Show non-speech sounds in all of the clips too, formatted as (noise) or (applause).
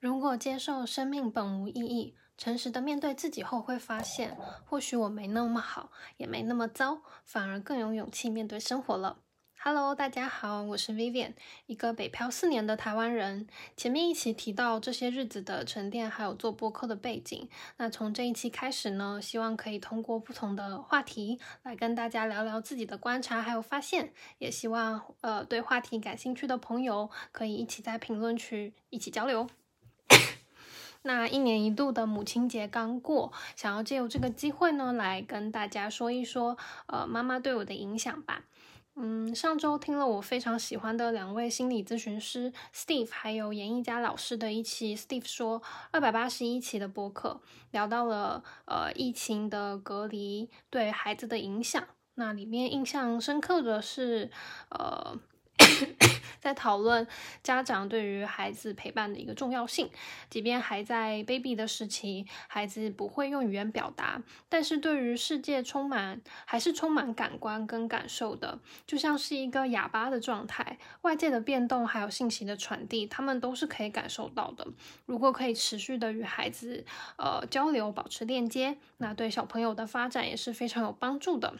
如果接受生命本无意义，诚实的面对自己后，会发现或许我没那么好，也没那么糟，反而更有勇气面对生活了。Hello，大家好，我是 Vivian，一个北漂四年的台湾人。前面一期提到这些日子的沉淀，还有做播客的背景。那从这一期开始呢，希望可以通过不同的话题来跟大家聊聊自己的观察还有发现。也希望呃对话题感兴趣的朋友可以一起在评论区一起交流。那一年一度的母亲节刚过，想要借由这个机会呢，来跟大家说一说，呃，妈妈对我的影响吧。嗯，上周听了我非常喜欢的两位心理咨询师 Steve 还有严艺佳老师的一期，Steve 说二百八十一期的播客，聊到了呃疫情的隔离对孩子的影响。那里面印象深刻的是，呃。在讨论家长对于孩子陪伴的一个重要性，即便还在 baby 的时期，孩子不会用语言表达，但是对于世界充满还是充满感官跟感受的，就像是一个哑巴的状态，外界的变动还有信息的传递，他们都是可以感受到的。如果可以持续的与孩子呃交流，保持链接，那对小朋友的发展也是非常有帮助的。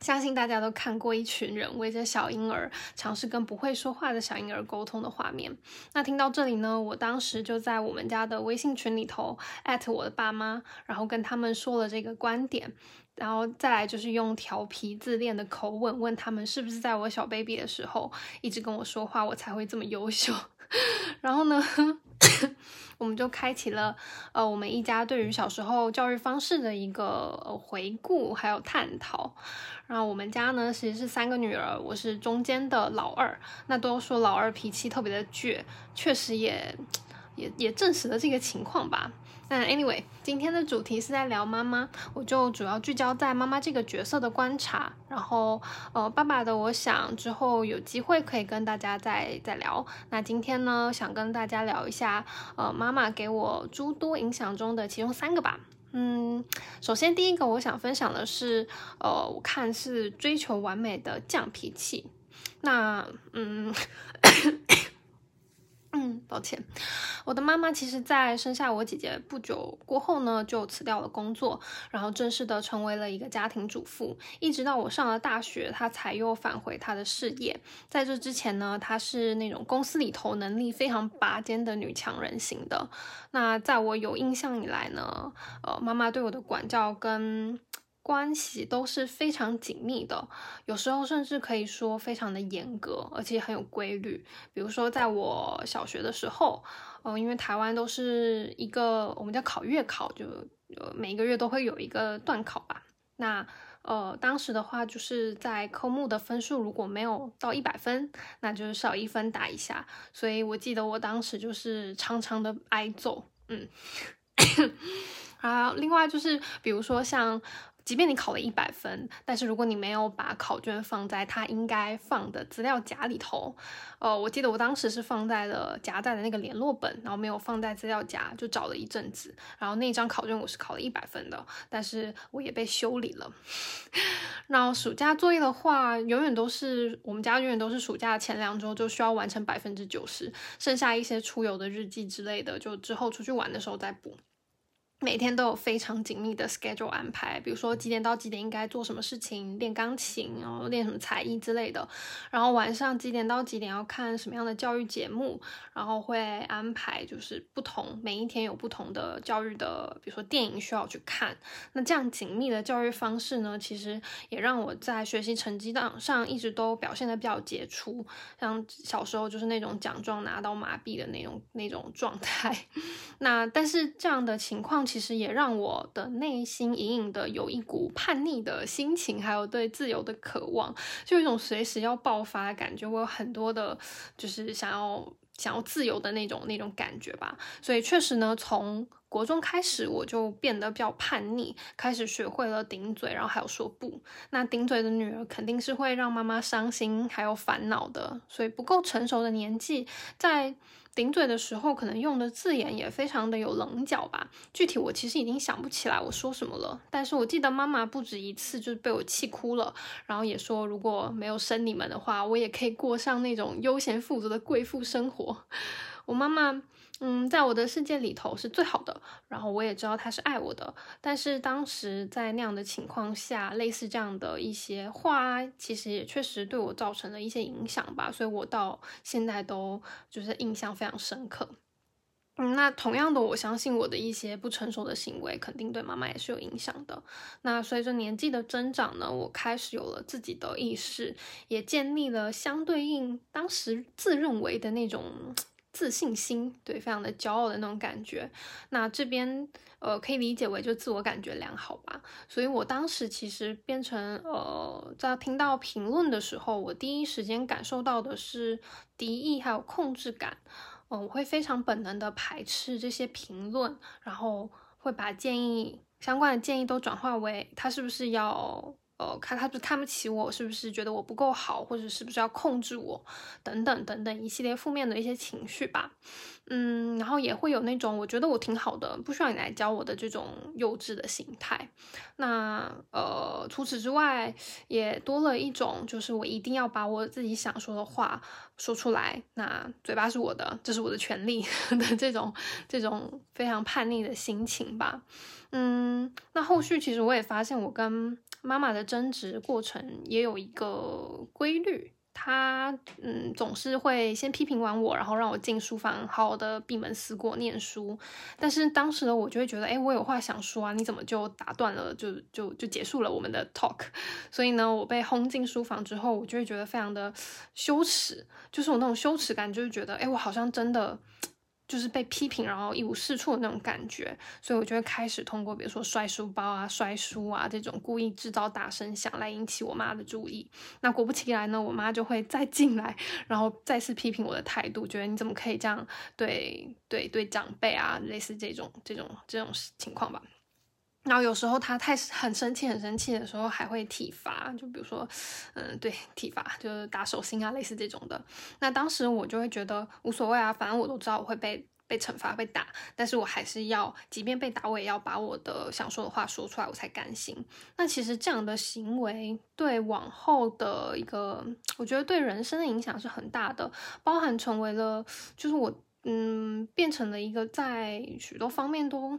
相信大家都看过一群人围着小婴儿尝试跟不会说话的小婴儿沟通的画面。那听到这里呢，我当时就在我们家的微信群里头艾特我的爸妈，然后跟他们说了这个观点，然后再来就是用调皮自恋的口吻问他们是不是在我小 baby 的时候一直跟我说话，我才会这么优秀。(laughs) 然后呢？(laughs) 我们就开启了，呃，我们一家对于小时候教育方式的一个回顾，还有探讨。然后我们家呢，其实是三个女儿，我是中间的老二。那都说老二脾气特别的倔，确实也。也也证实了这个情况吧。那 anyway，今天的主题是在聊妈妈，我就主要聚焦在妈妈这个角色的观察。然后，呃，爸爸的，我想之后有机会可以跟大家再再聊。那今天呢，想跟大家聊一下，呃，妈妈给我诸多影响中的其中三个吧。嗯，首先第一个我想分享的是，呃，我看是追求完美的犟脾气。那，嗯。(coughs) 嗯，抱歉，我的妈妈其实，在生下我姐姐不久过后呢，就辞掉了工作，然后正式的成为了一个家庭主妇。一直到我上了大学，她才又返回她的事业。在这之前呢，她是那种公司里头能力非常拔尖的女强人型的。那在我有印象以来呢，呃，妈妈对我的管教跟。关系都是非常紧密的，有时候甚至可以说非常的严格，而且很有规律。比如说，在我小学的时候，嗯，因为台湾都是一个我们叫考月考，就呃每个月都会有一个段考吧。那呃，当时的话就是在科目的分数如果没有到一百分，那就是少一分打一下。所以我记得我当时就是常常的挨揍，嗯。(coughs) 啊，另外就是比如说像。即便你考了一百分，但是如果你没有把考卷放在它应该放的资料夹里头，呃，我记得我当时是放在了夹在的那个联络本，然后没有放在资料夹，就找了一阵子，然后那张考卷我是考了一百分的，但是我也被修理了。(laughs) 然后暑假作业的话，永远都是我们家永远都是暑假前两周就需要完成百分之九十，剩下一些出游的日记之类的，就之后出去玩的时候再补。每天都有非常紧密的 schedule 安排，比如说几点到几点应该做什么事情，练钢琴，然后练什么才艺之类的。然后晚上几点到几点要看什么样的教育节目，然后会安排就是不同，每一天有不同的教育的，比如说电影需要去看。那这样紧密的教育方式呢，其实也让我在学习成绩档上一直都表现的比较杰出，像小时候就是那种奖状拿到麻痹的那种那种状态。(laughs) 那但是这样的情况。其实也让我的内心隐隐的有一股叛逆的心情，还有对自由的渴望，就有一种随时要爆发的感觉。我有很多的，就是想要想要自由的那种那种感觉吧。所以确实呢，从国中开始，我就变得比较叛逆，开始学会了顶嘴，然后还有说不。那顶嘴的女儿肯定是会让妈妈伤心，还有烦恼的。所以不够成熟的年纪，在。顶嘴的时候，可能用的字眼也非常的有棱角吧。具体我其实已经想不起来我说什么了，但是我记得妈妈不止一次就是被我气哭了，然后也说如果没有生你们的话，我也可以过上那种悠闲富足的贵妇生活。我妈妈嗯，在我的世界里头是最好的，然后我也知道她是爱我的。但是当时在那样的情况下，类似这样的一些话，其实也确实对我造成了一些影响吧，所以我到现在都就是印象非常深刻。嗯，那同样的，我相信我的一些不成熟的行为，肯定对妈妈也是有影响的。那随着年纪的增长呢，我开始有了自己的意识，也建立了相对应当时自认为的那种自信心，对，非常的骄傲的那种感觉。那这边呃，可以理解为就自我感觉良好吧。所以我当时其实变成呃，在听到评论的时候，我第一时间感受到的是敌意还有控制感。嗯，我会非常本能的排斥这些评论，然后会把建议相关的建议都转化为他是不是要。呃，看他不是看不起我，是不是觉得我不够好，或者是不是要控制我，等等等等一系列负面的一些情绪吧。嗯，然后也会有那种我觉得我挺好的，不需要你来教我的这种幼稚的心态。那呃，除此之外，也多了一种就是我一定要把我自己想说的话说出来，那嘴巴是我的，这是我的权利 (laughs) 的这种这种非常叛逆的心情吧。嗯，那后续其实我也发现我跟妈妈的争执过程也有一个规律，她嗯总是会先批评完我，然后让我进书房好好的闭门思过念书。但是当时的我就会觉得，哎，我有话想说啊，你怎么就打断了，就就就结束了我们的 talk？(laughs) 所以呢，我被轰进书房之后，我就会觉得非常的羞耻，就是我那种羞耻感，就是觉得，哎，我好像真的。就是被批评，然后一无是处的那种感觉，所以我就会开始通过，比如说摔书包啊、摔书啊这种故意制造大声响来引起我妈的注意。那果不其然呢，我妈就会再进来，然后再次批评我的态度，觉得你怎么可以这样对对对长辈啊，类似这种这种这种情况吧。然后有时候他太很生气、很生气的时候，还会体罚，就比如说，嗯，对，体罚就是打手心啊，类似这种的。那当时我就会觉得无所谓啊，反正我都知道我会被被惩罚、被打，但是我还是要，即便被打，我也要把我的想说的话说出来，我才甘心。那其实这样的行为对往后的一个，我觉得对人生的影响是很大的，包含成为了，就是我，嗯，变成了一个在许多方面都。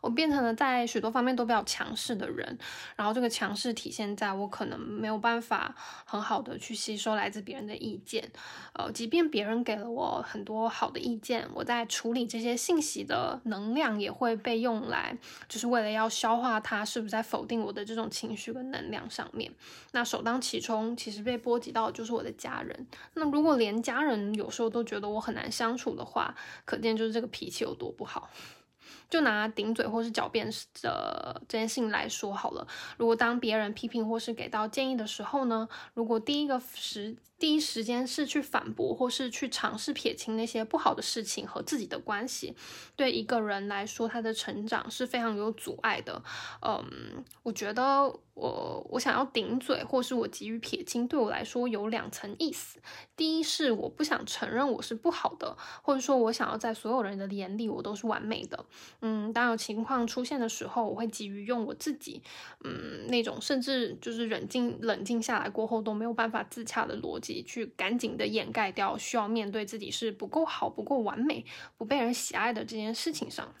我变成了在许多方面都比较强势的人，然后这个强势体现在我可能没有办法很好的去吸收来自别人的意见，呃，即便别人给了我很多好的意见，我在处理这些信息的能量也会被用来，就是为了要消化它是不是在否定我的这种情绪跟能量上面。那首当其冲，其实被波及到的就是我的家人。那如果连家人有时候都觉得我很难相处的话，可见就是这个脾气有多不好。就拿顶嘴或是狡辩的这件事情来说好了。如果当别人批评或是给到建议的时候呢，如果第一个时第一时间是去反驳或是去尝试撇清那些不好的事情和自己的关系，对一个人来说，他的成长是非常有阻碍的。嗯，我觉得我我想要顶嘴或是我急于撇清，对我来说有两层意思。第一是我不想承认我是不好的，或者说我想要在所有人的眼里我都是完美的。嗯，当有情况出现的时候，我会急于用我自己，嗯，那种甚至就是冷静冷静下来过后都没有办法自洽的逻辑，去赶紧的掩盖掉需要面对自己是不够好、不够完美、不被人喜爱的这件事情上。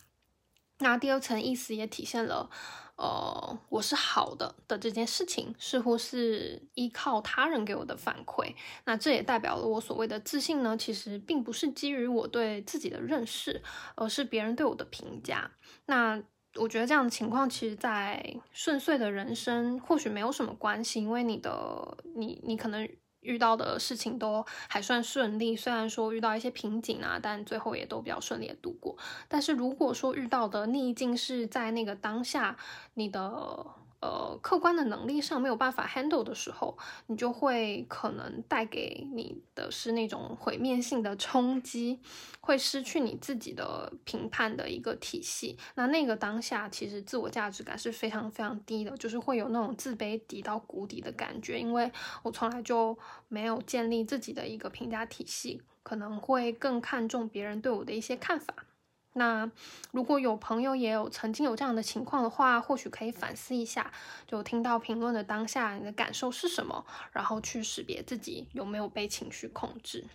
那第二层意思也体现了。呃，我是好的的这件事情，似乎是依靠他人给我的反馈。那这也代表了我所谓的自信呢，其实并不是基于我对自己的认识，而是别人对我的评价。那我觉得这样的情况，其实，在顺遂的人生或许没有什么关系，因为你的你你可能。遇到的事情都还算顺利，虽然说遇到一些瓶颈啊，但最后也都比较顺利的度过。但是如果说遇到的逆境是在那个当下，你的。呃，客观的能力上没有办法 handle 的时候，你就会可能带给你的是那种毁灭性的冲击，会失去你自己的评判的一个体系。那那个当下，其实自我价值感是非常非常低的，就是会有那种自卑低到谷底的感觉。因为我从来就没有建立自己的一个评价体系，可能会更看重别人对我的一些看法。那如果有朋友也有曾经有这样的情况的话，或许可以反思一下，就听到评论的当下，你的感受是什么，然后去识别自己有没有被情绪控制。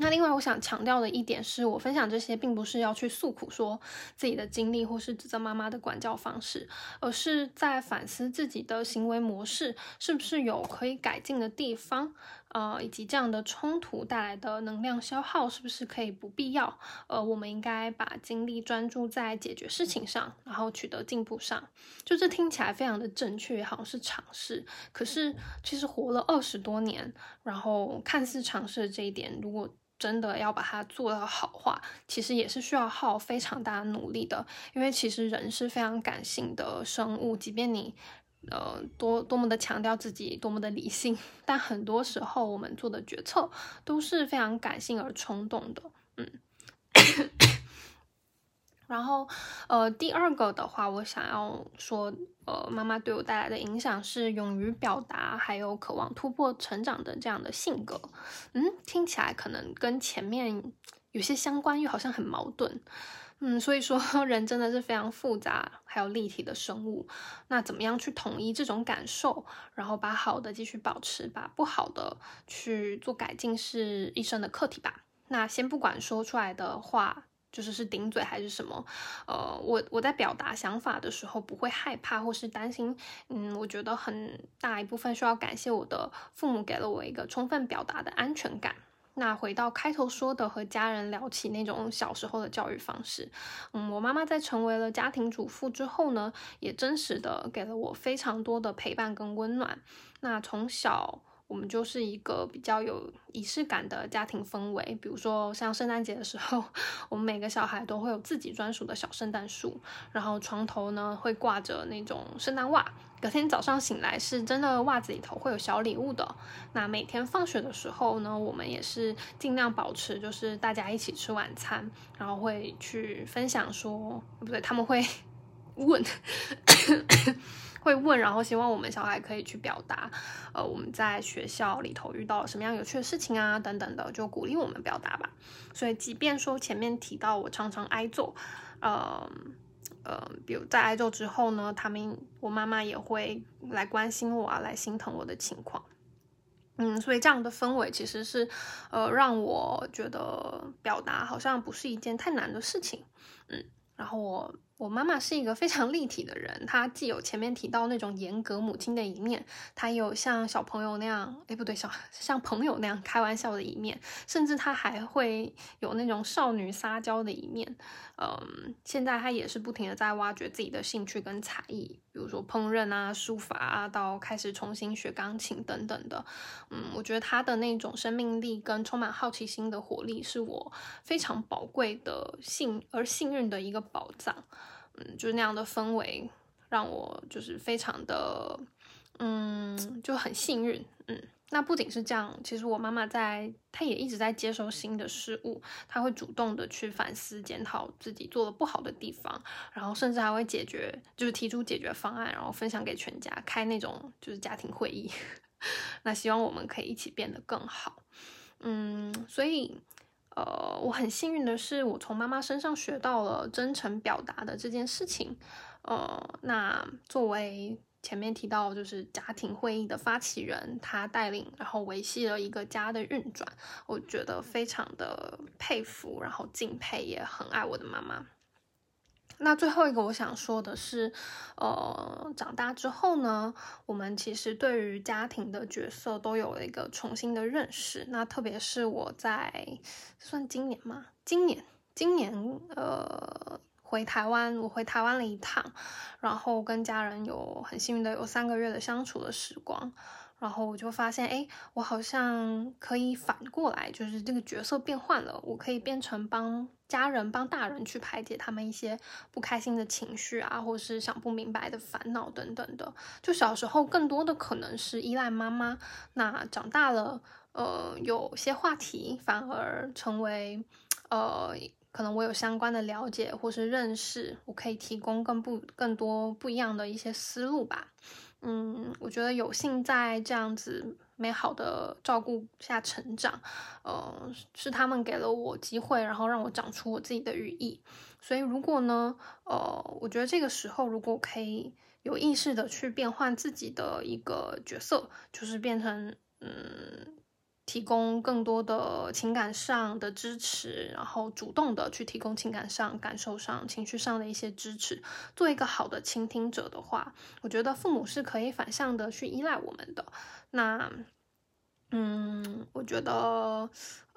那另外，我想强调的一点是，我分享这些并不是要去诉苦说自己的经历，或是指责妈妈的管教方式，而是在反思自己的行为模式是不是有可以改进的地方，呃，以及这样的冲突带来的能量消耗是不是可以不必要，呃，我们应该把精力专注在解决事情上，然后取得进步上。就这听起来非常的正确，好像是尝试，可是其实活了二十多年，然后看似尝试这一点，如果真的要把它做到好话，其实也是需要耗非常大的努力的。因为其实人是非常感性的生物，即便你呃多多么的强调自己多么的理性，但很多时候我们做的决策都是非常感性而冲动的。嗯。然后，呃，第二个的话，我想要说，呃，妈妈对我带来的影响是勇于表达，还有渴望突破成长的这样的性格。嗯，听起来可能跟前面有些相关，又好像很矛盾。嗯，所以说 (laughs) 人真的是非常复杂还有立体的生物。那怎么样去统一这种感受，然后把好的继续保持，把不好的去做改进，是一生的课题吧。那先不管说出来的话。就是是顶嘴还是什么？呃，我我在表达想法的时候不会害怕或是担心。嗯，我觉得很大一部分需要感谢我的父母给了我一个充分表达的安全感。那回到开头说的，和家人聊起那种小时候的教育方式。嗯，我妈妈在成为了家庭主妇之后呢，也真实的给了我非常多的陪伴跟温暖。那从小。我们就是一个比较有仪式感的家庭氛围，比如说像圣诞节的时候，(laughs) 我们每个小孩都会有自己专属的小圣诞树，然后床头呢会挂着那种圣诞袜，隔天早上醒来是真的袜子里头会有小礼物的。那每天放学的时候呢，我们也是尽量保持就是大家一起吃晚餐，然后会去分享说，不对，他们会 (laughs) 问。会问，然后希望我们小孩可以去表达，呃，我们在学校里头遇到了什么样有趣的事情啊，等等的，就鼓励我们表达吧。所以，即便说前面提到我常常挨揍，呃呃，比如在挨揍之后呢，他们我妈妈也会来关心我啊，来心疼我的情况。嗯，所以这样的氛围其实是，呃，让我觉得表达好像不是一件太难的事情。嗯，然后我。我妈妈是一个非常立体的人，她既有前面提到那种严格母亲的一面，她也有像小朋友那样，哎，不对，小像朋友那样开玩笑的一面，甚至她还会有那种少女撒娇的一面。嗯，现在她也是不停的在挖掘自己的兴趣跟才艺，比如说烹饪啊、书法啊，到开始重新学钢琴等等的。嗯，我觉得她的那种生命力跟充满好奇心的活力，是我非常宝贵的幸而幸运的一个宝藏。嗯，就是那样的氛围，让我就是非常的，嗯，就很幸运。嗯，那不仅是这样，其实我妈妈在，她也一直在接受新的事物，她会主动的去反思、检讨自己做的不好的地方，然后甚至还会解决，就是提出解决方案，然后分享给全家，开那种就是家庭会议。(laughs) 那希望我们可以一起变得更好。嗯，所以。呃，我很幸运的是，我从妈妈身上学到了真诚表达的这件事情。呃，那作为前面提到，就是家庭会议的发起人，他带领然后维系了一个家的运转，我觉得非常的佩服，然后敬佩，也很爱我的妈妈。那最后一个我想说的是，呃，长大之后呢，我们其实对于家庭的角色都有一个重新的认识。那特别是我在算今年吗？今年，今年，呃，回台湾，我回台湾了一趟，然后跟家人有很幸运的有三个月的相处的时光。然后我就发现，哎，我好像可以反过来，就是这个角色变换了，我可以变成帮家人、帮大人去排解他们一些不开心的情绪啊，或是想不明白的烦恼等等的。就小时候更多的可能是依赖妈妈，那长大了，呃，有些话题反而成为，呃，可能我有相关的了解或是认识，我可以提供更不更多不一样的一些思路吧。嗯，我觉得有幸在这样子美好的照顾下成长，呃，是他们给了我机会，然后让我长出我自己的羽翼。所以，如果呢，呃，我觉得这个时候如果可以有意识的去变换自己的一个角色，就是变成嗯提供更多的情感上的支持，然后主动的去提供情感上、感受上、情绪上的一些支持，做一个好的倾听者的话，我觉得父母是可以反向的去依赖我们的。那，嗯，我觉得。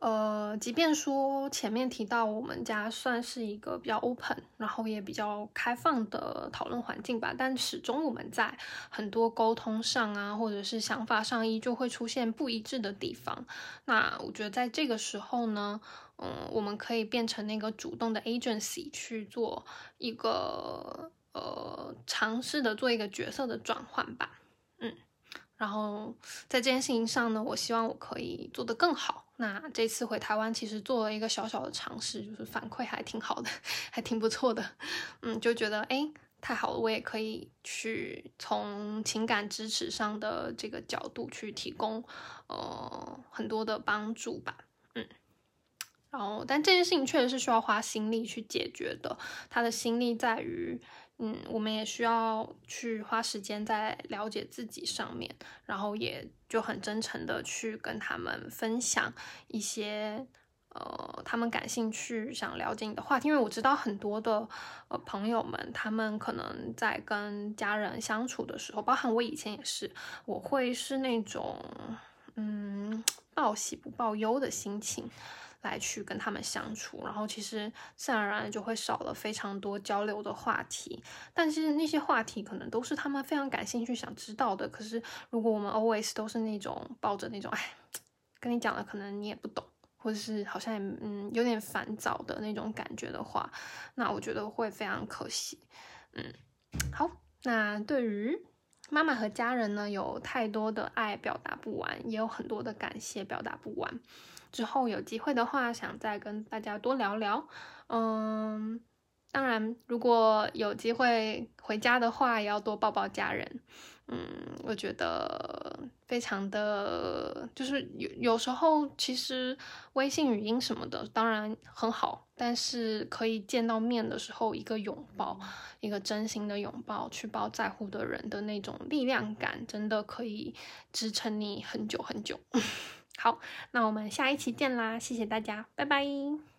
呃，即便说前面提到我们家算是一个比较 open，然后也比较开放的讨论环境吧，但始终我们在很多沟通上啊，或者是想法上依旧会出现不一致的地方。那我觉得在这个时候呢，嗯，我们可以变成那个主动的 agency 去做一个呃尝试的做一个角色的转换吧。然后在这件事情上呢，我希望我可以做得更好。那这次回台湾，其实做了一个小小的尝试，就是反馈还挺好的，(laughs) 还挺不错的。嗯，就觉得哎，太好了，我也可以去从情感支持上的这个角度去提供呃很多的帮助吧。嗯，然后但这件事情确实是需要花心力去解决的，他的心力在于。嗯，我们也需要去花时间在了解自己上面，然后也就很真诚的去跟他们分享一些呃他们感兴趣、想了解你的话题。因为我知道很多的呃朋友们，他们可能在跟家人相处的时候，包含我以前也是，我会是那种嗯报喜不报忧的心情。来去跟他们相处，然后其实自然而然就会少了非常多交流的话题。但是那些话题可能都是他们非常感兴趣、想知道的。可是如果我们 always 都是那种抱着那种哎，跟你讲了可能你也不懂，或者是好像嗯有点烦躁的那种感觉的话，那我觉得会非常可惜。嗯，好，那对于妈妈和家人呢，有太多的爱表达不完，也有很多的感谢表达不完。之后有机会的话，想再跟大家多聊聊。嗯，当然，如果有机会回家的话，也要多抱抱家人。嗯，我觉得非常的，就是有有时候其实微信语音什么的当然很好，但是可以见到面的时候，一个拥抱，一个真心的拥抱，去抱在乎的人的那种力量感，真的可以支撑你很久很久。(laughs) 好，那我们下一期见啦！谢谢大家，拜拜。